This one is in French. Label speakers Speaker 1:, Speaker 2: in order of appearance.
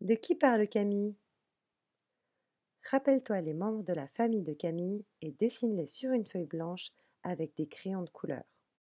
Speaker 1: De qui parle Camille? Rappelle-toi les membres de la famille de Camille et dessine-les sur une feuille blanche avec des crayons de couleur.